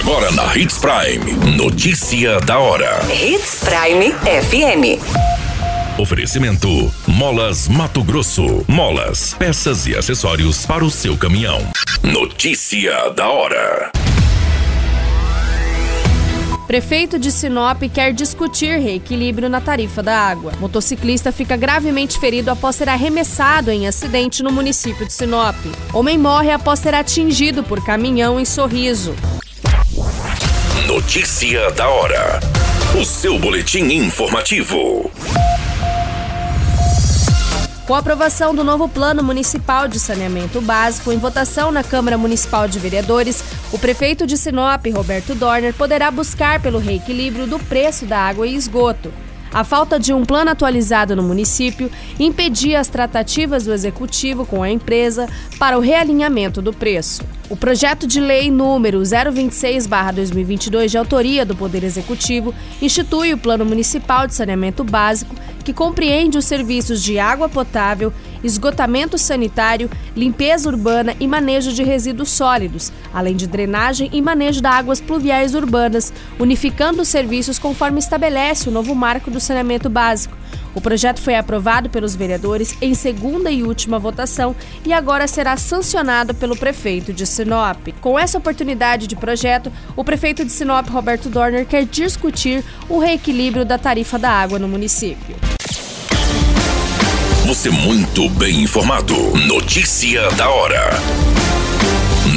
Agora na Hits Prime. Notícia da hora. Hits Prime FM. Oferecimento: Molas Mato Grosso. Molas, peças e acessórios para o seu caminhão. Notícia da hora. Prefeito de Sinop quer discutir reequilíbrio na tarifa da água. Motociclista fica gravemente ferido após ser arremessado em acidente no município de Sinop. Homem morre após ser atingido por caminhão em Sorriso. Notícia da hora. O seu boletim informativo. Com a aprovação do novo Plano Municipal de Saneamento Básico em votação na Câmara Municipal de Vereadores, o prefeito de Sinop, Roberto Dorner, poderá buscar pelo reequilíbrio do preço da água e esgoto. A falta de um plano atualizado no município impedia as tratativas do executivo com a empresa para o realinhamento do preço. O projeto de lei número 026/2022 de autoria do Poder Executivo institui o Plano Municipal de Saneamento Básico, que compreende os serviços de água potável, esgotamento sanitário, limpeza urbana e manejo de resíduos sólidos, além de drenagem e manejo de águas pluviais urbanas, unificando os serviços conforme estabelece o novo marco do saneamento básico. O projeto foi aprovado pelos vereadores em segunda e última votação e agora será sancionado pelo prefeito de Sinop. Com essa oportunidade de projeto, o prefeito de Sinop, Roberto Dorner, quer discutir o reequilíbrio da tarifa da água no município. Você muito bem informado. Notícia da hora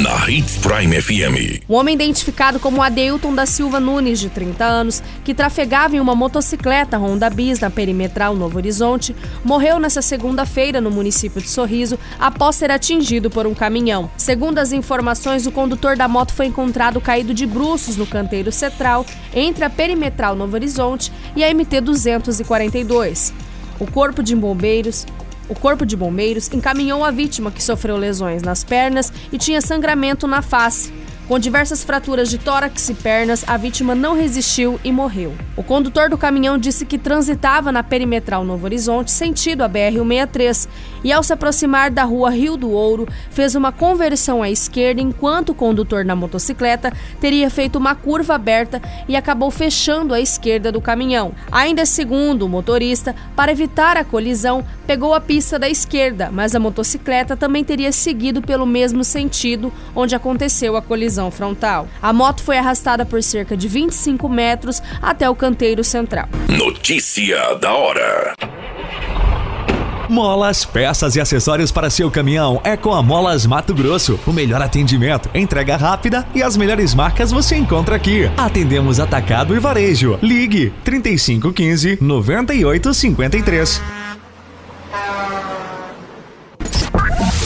na Hits Prime FM. O homem identificado como Adeilton da Silva Nunes, de 30 anos, que trafegava em uma motocicleta Honda Bis na perimetral Novo Horizonte, morreu nesta segunda-feira no município de Sorriso após ser atingido por um caminhão. Segundo as informações, o condutor da moto foi encontrado caído de bruços no canteiro central entre a perimetral Novo Horizonte e a MT 242. O Corpo de Bombeiros o Corpo de Bombeiros encaminhou a vítima que sofreu lesões nas pernas e tinha sangramento na face. Com diversas fraturas de tórax e pernas, a vítima não resistiu e morreu. O condutor do caminhão disse que transitava na perimetral Novo Horizonte, sentido a BR-163, e ao se aproximar da rua Rio do Ouro, fez uma conversão à esquerda enquanto o condutor na motocicleta teria feito uma curva aberta e acabou fechando a esquerda do caminhão. Ainda segundo o motorista, para evitar a colisão, pegou a pista da esquerda, mas a motocicleta também teria seguido pelo mesmo sentido onde aconteceu a colisão colisão frontal. A moto foi arrastada por cerca de 25 metros até o canteiro central. Notícia da hora. Molas, peças e acessórios para seu caminhão é com a Molas Mato Grosso. O melhor atendimento, entrega rápida e as melhores marcas você encontra aqui. Atendemos atacado e varejo. Ligue 3515 9853.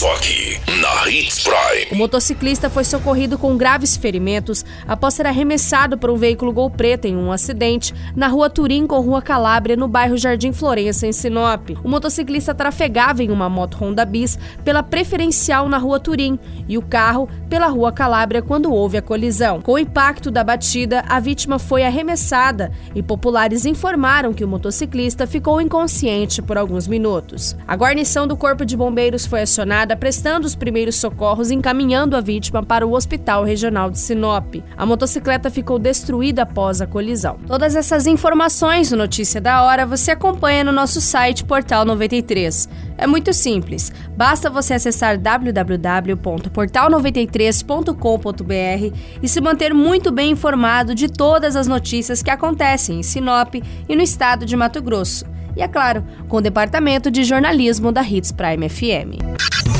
Só aqui, na Hits Prime. O motociclista foi socorrido com graves ferimentos após ser arremessado por um veículo Gol Preta em um acidente na rua Turim com rua Calábria, no bairro Jardim Florença, em Sinop. O motociclista trafegava em uma moto Honda Bis pela preferencial na rua Turim e o carro pela rua Calábria quando houve a colisão. Com o impacto da batida, a vítima foi arremessada e populares informaram que o motociclista ficou inconsciente por alguns minutos. A guarnição do Corpo de Bombeiros foi acionada prestando os primeiros socorros e encaminhando a vítima para o Hospital Regional de Sinop. A motocicleta ficou destruída após a colisão. Todas essas informações no Notícia da Hora você acompanha no nosso site Portal 93. É muito simples, basta você acessar www.portal93.com.br e se manter muito bem informado de todas as notícias que acontecem em Sinop e no estado de Mato Grosso. E é claro, com o departamento de jornalismo da Hits Prime FM.